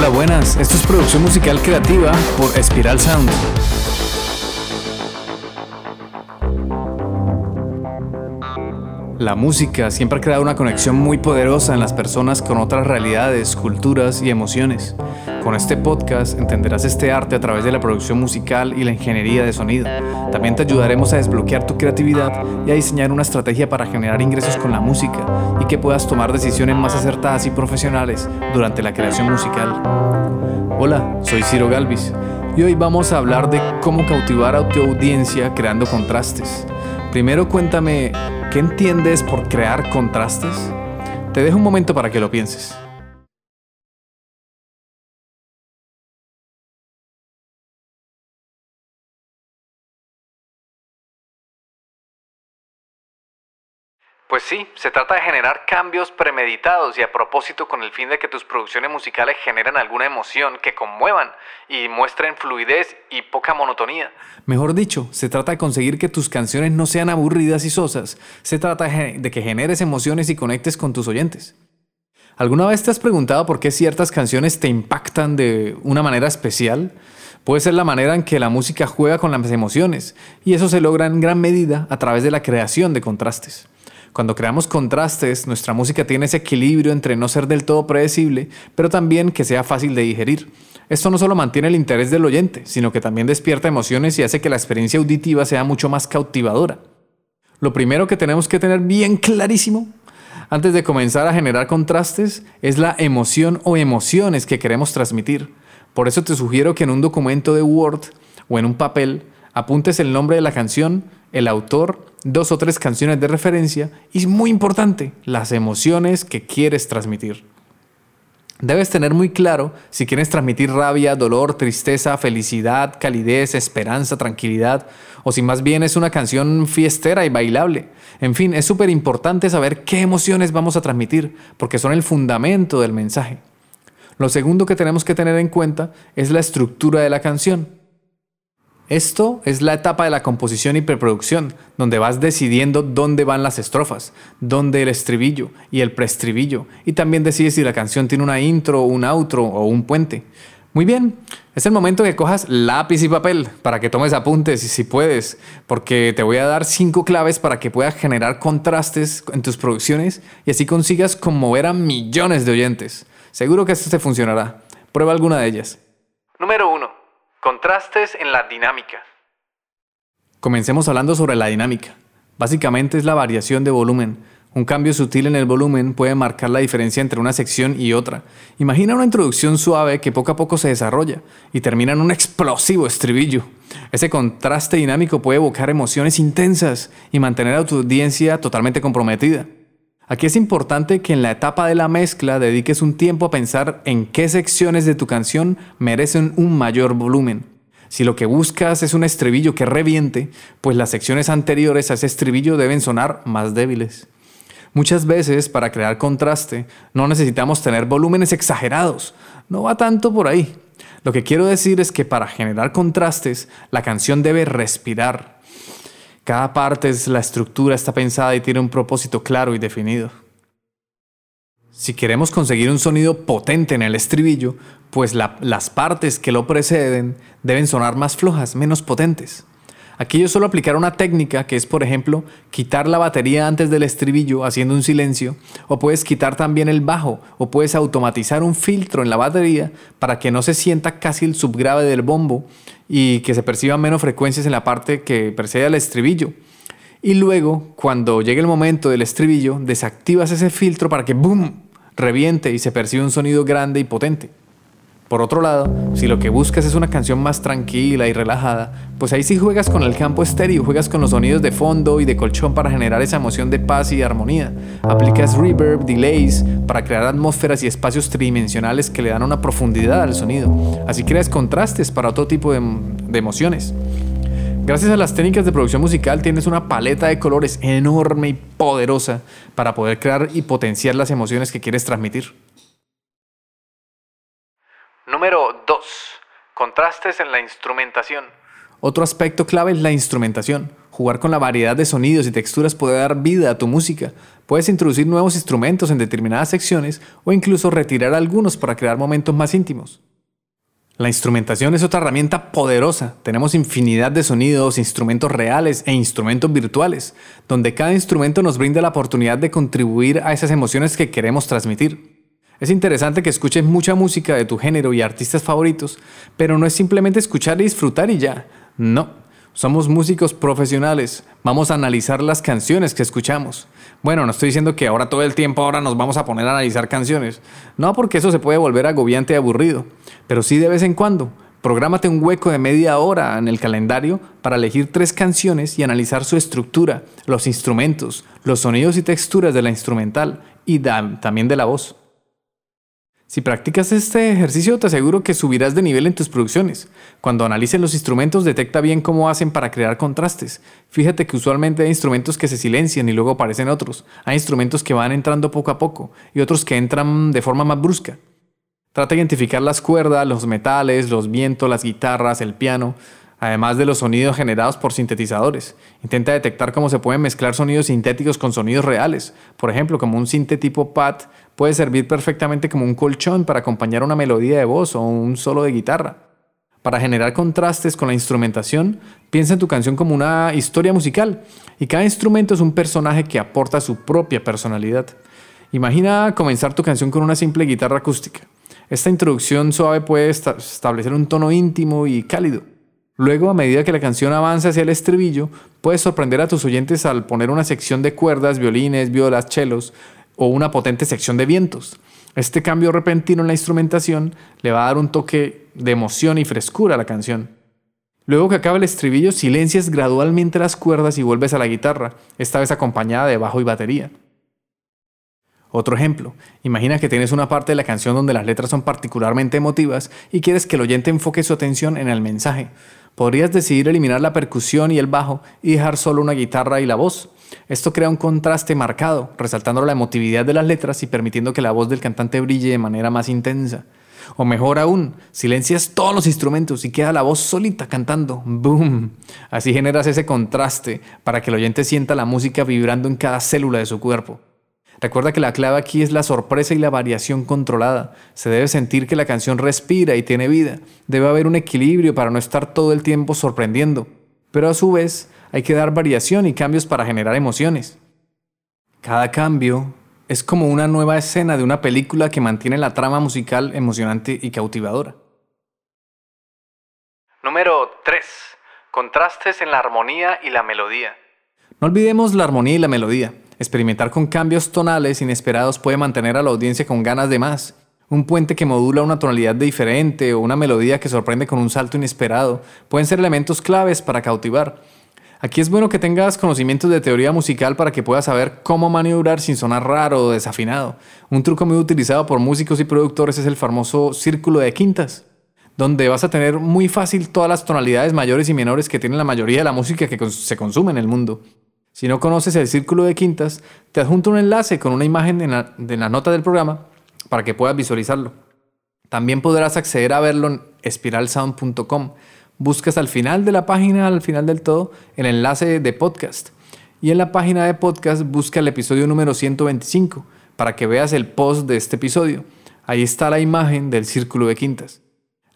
Hola, buenas. Esto es producción musical creativa por Espiral Sound. La música siempre ha creado una conexión muy poderosa en las personas con otras realidades, culturas y emociones. Con este podcast entenderás este arte a través de la producción musical y la ingeniería de sonido. También te ayudaremos a desbloquear tu creatividad y a diseñar una estrategia para generar ingresos con la música y que puedas tomar decisiones más acertadas y profesionales durante la creación musical. Hola, soy Ciro Galvis y hoy vamos a hablar de cómo cautivar a tu audiencia creando contrastes. Primero cuéntame, ¿qué entiendes por crear contrastes? Te dejo un momento para que lo pienses. Pues sí, se trata de generar cambios premeditados y a propósito con el fin de que tus producciones musicales generen alguna emoción que conmuevan y muestren fluidez y poca monotonía. Mejor dicho, se trata de conseguir que tus canciones no sean aburridas y sosas. Se trata de que generes emociones y conectes con tus oyentes. ¿Alguna vez te has preguntado por qué ciertas canciones te impactan de una manera especial? Puede ser la manera en que la música juega con las emociones, y eso se logra en gran medida a través de la creación de contrastes. Cuando creamos contrastes, nuestra música tiene ese equilibrio entre no ser del todo predecible, pero también que sea fácil de digerir. Esto no solo mantiene el interés del oyente, sino que también despierta emociones y hace que la experiencia auditiva sea mucho más cautivadora. Lo primero que tenemos que tener bien clarísimo antes de comenzar a generar contrastes es la emoción o emociones que queremos transmitir. Por eso te sugiero que en un documento de Word o en un papel apuntes el nombre de la canción, el autor, dos o tres canciones de referencia y, muy importante, las emociones que quieres transmitir. Debes tener muy claro si quieres transmitir rabia, dolor, tristeza, felicidad, calidez, esperanza, tranquilidad, o si más bien es una canción fiestera y bailable. En fin, es súper importante saber qué emociones vamos a transmitir, porque son el fundamento del mensaje. Lo segundo que tenemos que tener en cuenta es la estructura de la canción. Esto es la etapa de la composición y preproducción, donde vas decidiendo dónde van las estrofas, dónde el estribillo y el preestribillo, y también decides si la canción tiene una intro, un outro o un puente. Muy bien, es el momento que cojas lápiz y papel para que tomes apuntes y si puedes, porque te voy a dar cinco claves para que puedas generar contrastes en tus producciones y así consigas conmover a millones de oyentes. Seguro que esto te funcionará. Prueba alguna de ellas. Número 1 Contrastes en la dinámica. Comencemos hablando sobre la dinámica. Básicamente es la variación de volumen. Un cambio sutil en el volumen puede marcar la diferencia entre una sección y otra. Imagina una introducción suave que poco a poco se desarrolla y termina en un explosivo estribillo. Ese contraste dinámico puede evocar emociones intensas y mantener a tu audiencia totalmente comprometida. Aquí es importante que en la etapa de la mezcla dediques un tiempo a pensar en qué secciones de tu canción merecen un mayor volumen. Si lo que buscas es un estribillo que reviente, pues las secciones anteriores a ese estribillo deben sonar más débiles. Muchas veces para crear contraste no necesitamos tener volúmenes exagerados, no va tanto por ahí. Lo que quiero decir es que para generar contrastes la canción debe respirar, cada parte es la estructura, está pensada y tiene un propósito claro y definido. Si queremos conseguir un sonido potente en el estribillo, pues las partes que lo preceden deben sonar más flojas, menos potentes. Aquí yo suelo aplicar una técnica que es, por ejemplo, quitar la batería antes del estribillo haciendo un silencio, o puedes quitar también el bajo, o puedes automatizar un filtro en la batería para que no se sienta casi el subgrave del bombo y que se perciban menos frecuencias en la parte que precede al estribillo. Y luego, cuando llegue el momento del estribillo, desactivas ese filtro para que ¡boom! reviente y se perciba un sonido grande y potente. Por otro lado, si lo que buscas es una canción más tranquila y relajada, pues ahí sí juegas con el campo estéreo, juegas con los sonidos de fondo y de colchón para generar esa emoción de paz y armonía. Aplicas reverb, delays para crear atmósferas y espacios tridimensionales que le dan una profundidad al sonido. Así creas contrastes para otro tipo de, de emociones. Gracias a las técnicas de producción musical tienes una paleta de colores enorme y poderosa para poder crear y potenciar las emociones que quieres transmitir. Número 2. Contrastes en la instrumentación. Otro aspecto clave es la instrumentación. jugar con la variedad de sonidos y texturas puede dar vida a tu música. Puedes introducir nuevos instrumentos en determinadas secciones o incluso retirar algunos para crear momentos más íntimos. La instrumentación es otra herramienta poderosa. Tenemos infinidad de sonidos, instrumentos reales e instrumentos virtuales, donde cada instrumento nos brinda la oportunidad de contribuir a esas emociones que queremos transmitir. Es interesante que escuches mucha música de tu género y artistas favoritos, pero no es simplemente escuchar y disfrutar y ya. No, somos músicos profesionales, vamos a analizar las canciones que escuchamos. Bueno, no estoy diciendo que ahora todo el tiempo ahora nos vamos a poner a analizar canciones, no porque eso se puede volver agobiante y aburrido, pero sí de vez en cuando. Prográmate un hueco de media hora en el calendario para elegir tres canciones y analizar su estructura, los instrumentos, los sonidos y texturas de la instrumental y también de la voz. Si practicas este ejercicio te aseguro que subirás de nivel en tus producciones. Cuando analices los instrumentos detecta bien cómo hacen para crear contrastes. Fíjate que usualmente hay instrumentos que se silencian y luego aparecen otros. Hay instrumentos que van entrando poco a poco y otros que entran de forma más brusca. Trata de identificar las cuerdas, los metales, los vientos, las guitarras, el piano, además de los sonidos generados por sintetizadores. Intenta detectar cómo se pueden mezclar sonidos sintéticos con sonidos reales. Por ejemplo, como un sinte tipo pad puede servir perfectamente como un colchón para acompañar una melodía de voz o un solo de guitarra. Para generar contrastes con la instrumentación, piensa en tu canción como una historia musical y cada instrumento es un personaje que aporta su propia personalidad. Imagina comenzar tu canción con una simple guitarra acústica. Esta introducción suave puede establecer un tono íntimo y cálido. Luego, a medida que la canción avanza hacia el estribillo, puedes sorprender a tus oyentes al poner una sección de cuerdas, violines, violas, chelos o una potente sección de vientos. Este cambio repentino en la instrumentación le va a dar un toque de emoción y frescura a la canción. Luego que acaba el estribillo, silencias gradualmente las cuerdas y vuelves a la guitarra, esta vez acompañada de bajo y batería. Otro ejemplo, imagina que tienes una parte de la canción donde las letras son particularmente emotivas y quieres que el oyente enfoque su atención en el mensaje. Podrías decidir eliminar la percusión y el bajo y dejar solo una guitarra y la voz. Esto crea un contraste marcado, resaltando la emotividad de las letras y permitiendo que la voz del cantante brille de manera más intensa. O mejor aún, silencias todos los instrumentos y queda la voz solita cantando. ¡Boom! Así generas ese contraste para que el oyente sienta la música vibrando en cada célula de su cuerpo. Recuerda que la clave aquí es la sorpresa y la variación controlada. Se debe sentir que la canción respira y tiene vida. Debe haber un equilibrio para no estar todo el tiempo sorprendiendo. Pero a su vez, hay que dar variación y cambios para generar emociones. Cada cambio es como una nueva escena de una película que mantiene la trama musical emocionante y cautivadora. Número 3. Contrastes en la armonía y la melodía. No olvidemos la armonía y la melodía. Experimentar con cambios tonales inesperados puede mantener a la audiencia con ganas de más. Un puente que modula una tonalidad diferente o una melodía que sorprende con un salto inesperado pueden ser elementos claves para cautivar. Aquí es bueno que tengas conocimientos de teoría musical para que puedas saber cómo maniobrar sin sonar raro o desafinado. Un truco muy utilizado por músicos y productores es el famoso círculo de quintas, donde vas a tener muy fácil todas las tonalidades mayores y menores que tiene la mayoría de la música que se consume en el mundo. Si no conoces el círculo de quintas, te adjunto un enlace con una imagen en la, nota del programa para que puedas visualizarlo. También podrás acceder a verlo en espiralsound.com. Buscas al final de la página, al final del todo, el enlace de podcast. Y en la página de podcast busca el episodio número 125 para que veas el post de este episodio. Ahí está la imagen del círculo de quintas.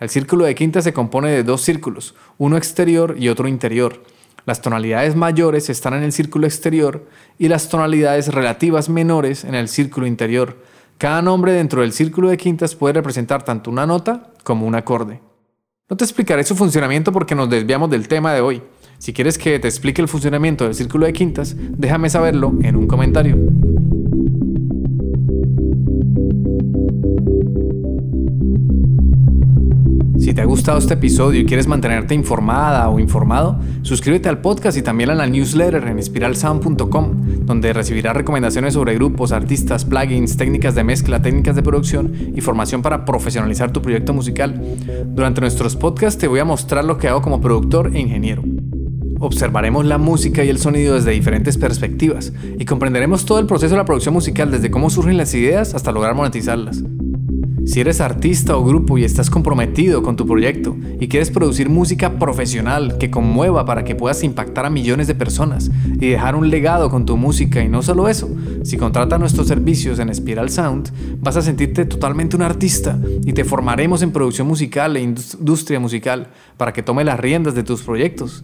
El círculo de quintas se compone de dos círculos, uno exterior y otro interior. Las tonalidades mayores están en el círculo exterior y las tonalidades relativas menores en el círculo interior. Cada nombre dentro del círculo de quintas puede representar tanto una nota como un acorde. No te explicaré su funcionamiento porque nos desviamos del tema de hoy. Si quieres que te explique el funcionamiento del círculo de quintas, déjame saberlo en un comentario. Si te ha gustado este episodio y quieres mantenerte informada o informado, suscríbete al podcast y también a la newsletter en spiralsound.com, donde recibirás recomendaciones sobre grupos, artistas, plugins, técnicas de mezcla, técnicas de producción y formación para profesionalizar tu proyecto musical. Durante nuestros podcasts te voy a mostrar lo que hago como productor e ingeniero. Observaremos la música y el sonido desde diferentes perspectivas y comprenderemos todo el proceso de la producción musical desde cómo surgen las ideas hasta lograr monetizarlas. Si eres artista o grupo y estás comprometido con tu proyecto y quieres producir música profesional que conmueva para que puedas impactar a millones de personas y dejar un legado con tu música y no solo eso, si contratas nuestros servicios en Spiral Sound, vas a sentirte totalmente un artista y te formaremos en producción musical e industria musical para que tome las riendas de tus proyectos.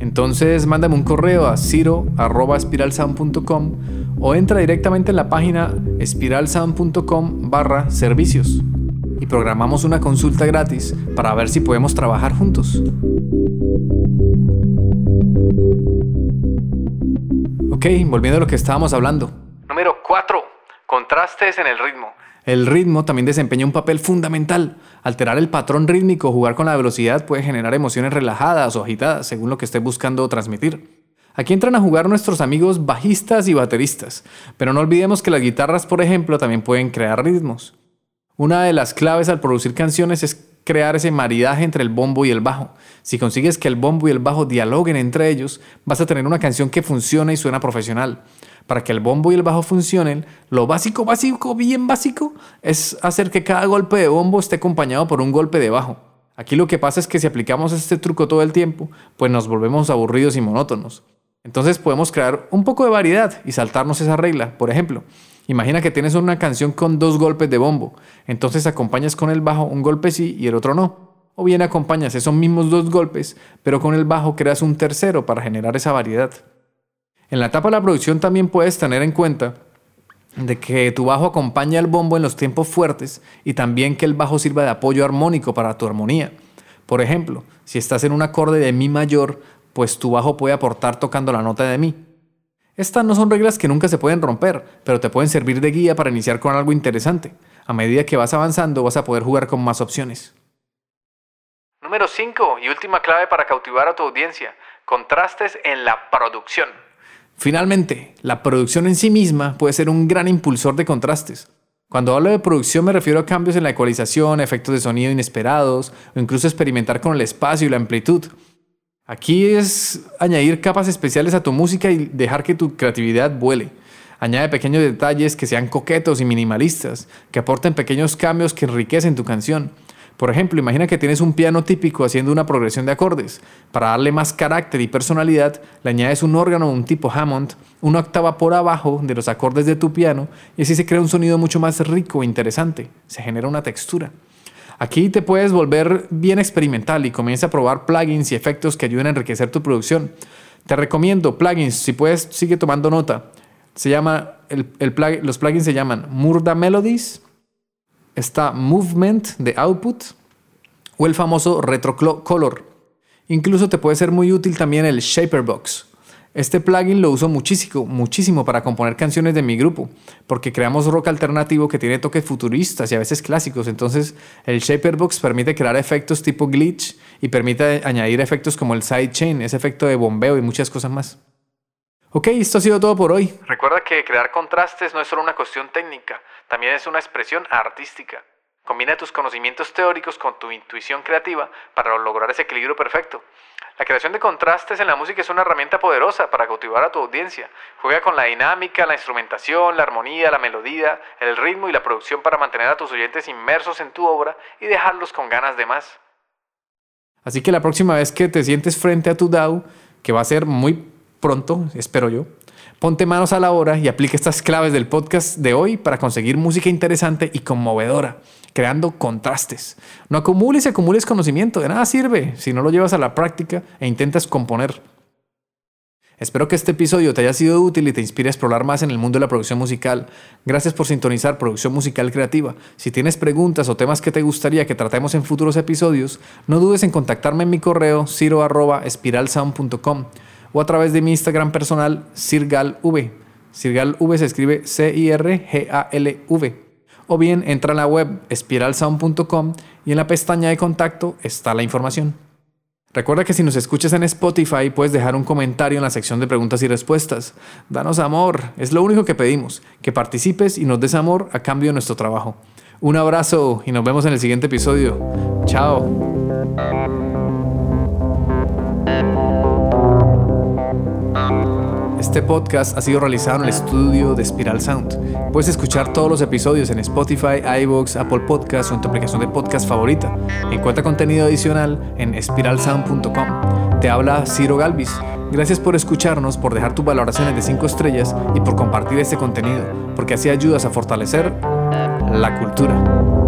Entonces mándame un correo a ciro.spiralsound.com o entra directamente en la página espiralsound.com barra servicios y programamos una consulta gratis para ver si podemos trabajar juntos. Ok, volviendo a lo que estábamos hablando. Número 4. Contrastes en el ritmo. El ritmo también desempeña un papel fundamental. Alterar el patrón rítmico, jugar con la velocidad puede generar emociones relajadas o agitadas, según lo que esté buscando transmitir. Aquí entran a jugar nuestros amigos bajistas y bateristas, pero no olvidemos que las guitarras, por ejemplo, también pueden crear ritmos. Una de las claves al producir canciones es crear ese maridaje entre el bombo y el bajo. Si consigues que el bombo y el bajo dialoguen entre ellos, vas a tener una canción que funciona y suena profesional. Para que el bombo y el bajo funcionen, lo básico, básico, bien básico, es hacer que cada golpe de bombo esté acompañado por un golpe de bajo. Aquí lo que pasa es que si aplicamos este truco todo el tiempo, pues nos volvemos aburridos y monótonos. Entonces podemos crear un poco de variedad y saltarnos esa regla. Por ejemplo, imagina que tienes una canción con dos golpes de bombo. Entonces acompañas con el bajo un golpe sí y el otro no. O bien acompañas esos mismos dos golpes, pero con el bajo creas un tercero para generar esa variedad. En la etapa de la producción también puedes tener en cuenta de que tu bajo acompaña al bombo en los tiempos fuertes y también que el bajo sirva de apoyo armónico para tu armonía. Por ejemplo, si estás en un acorde de Mi mayor, pues tu bajo puede aportar tocando la nota de mi. Estas no son reglas que nunca se pueden romper, pero te pueden servir de guía para iniciar con algo interesante. A medida que vas avanzando vas a poder jugar con más opciones. Número 5 y última clave para cautivar a tu audiencia. Contrastes en la producción. Finalmente, la producción en sí misma puede ser un gran impulsor de contrastes. Cuando hablo de producción me refiero a cambios en la ecualización, efectos de sonido inesperados o incluso experimentar con el espacio y la amplitud. Aquí es añadir capas especiales a tu música y dejar que tu creatividad vuele. Añade pequeños detalles que sean coquetos y minimalistas, que aporten pequeños cambios que enriquecen tu canción. Por ejemplo, imagina que tienes un piano típico haciendo una progresión de acordes. Para darle más carácter y personalidad, le añades un órgano un tipo Hammond, una octava por abajo de los acordes de tu piano, y así se crea un sonido mucho más rico e interesante. Se genera una textura. Aquí te puedes volver bien experimental y comienza a probar plugins y efectos que ayuden a enriquecer tu producción. Te recomiendo plugins, si puedes, sigue tomando nota. Se llama, los plugins se llaman Murda Melodies, está Movement de Output o el famoso Retro Color. Incluso te puede ser muy útil también el Shaperbox. Este plugin lo uso muchísimo, muchísimo para componer canciones de mi grupo, porque creamos rock alternativo que tiene toques futuristas y a veces clásicos. Entonces, el Shaperbox permite crear efectos tipo glitch y permite añadir efectos como el sidechain, ese efecto de bombeo y muchas cosas más. Ok, esto ha sido todo por hoy. Recuerda que crear contrastes no es solo una cuestión técnica, también es una expresión artística. Combina tus conocimientos teóricos con tu intuición creativa para lograr ese equilibrio perfecto. La creación de contrastes en la música es una herramienta poderosa para cautivar a tu audiencia. Juega con la dinámica, la instrumentación, la armonía, la melodía, el ritmo y la producción para mantener a tus oyentes inmersos en tu obra y dejarlos con ganas de más. Así que la próxima vez que te sientes frente a tu DAO, que va a ser muy pronto, espero yo, ponte manos a la obra y aplique estas claves del podcast de hoy para conseguir música interesante y conmovedora creando contrastes. No acumules y acumules conocimiento, de nada sirve si no lo llevas a la práctica e intentas componer. Espero que este episodio te haya sido útil y te inspire a explorar más en el mundo de la producción musical. Gracias por sintonizar Producción Musical Creativa. Si tienes preguntas o temas que te gustaría que tratemos en futuros episodios, no dudes en contactarme en mi correo ciro.espiralsound.com o a través de mi Instagram personal sirgalv. Sirgalv se escribe C-I-R-G-A-L-V o bien entra a la web espiralsound.com y en la pestaña de contacto está la información. Recuerda que si nos escuchas en Spotify puedes dejar un comentario en la sección de preguntas y respuestas. Danos amor, es lo único que pedimos, que participes y nos des amor a cambio de nuestro trabajo. Un abrazo y nos vemos en el siguiente episodio. Chao. Este podcast ha sido realizado en el estudio de Spiral Sound. Puedes escuchar todos los episodios en Spotify, iVoox, Apple Podcasts o en tu aplicación de podcast favorita. Encuentra contenido adicional en spiralsound.com. Te habla Ciro Galvis. Gracias por escucharnos, por dejar tus valoraciones de 5 estrellas y por compartir este contenido, porque así ayudas a fortalecer la cultura.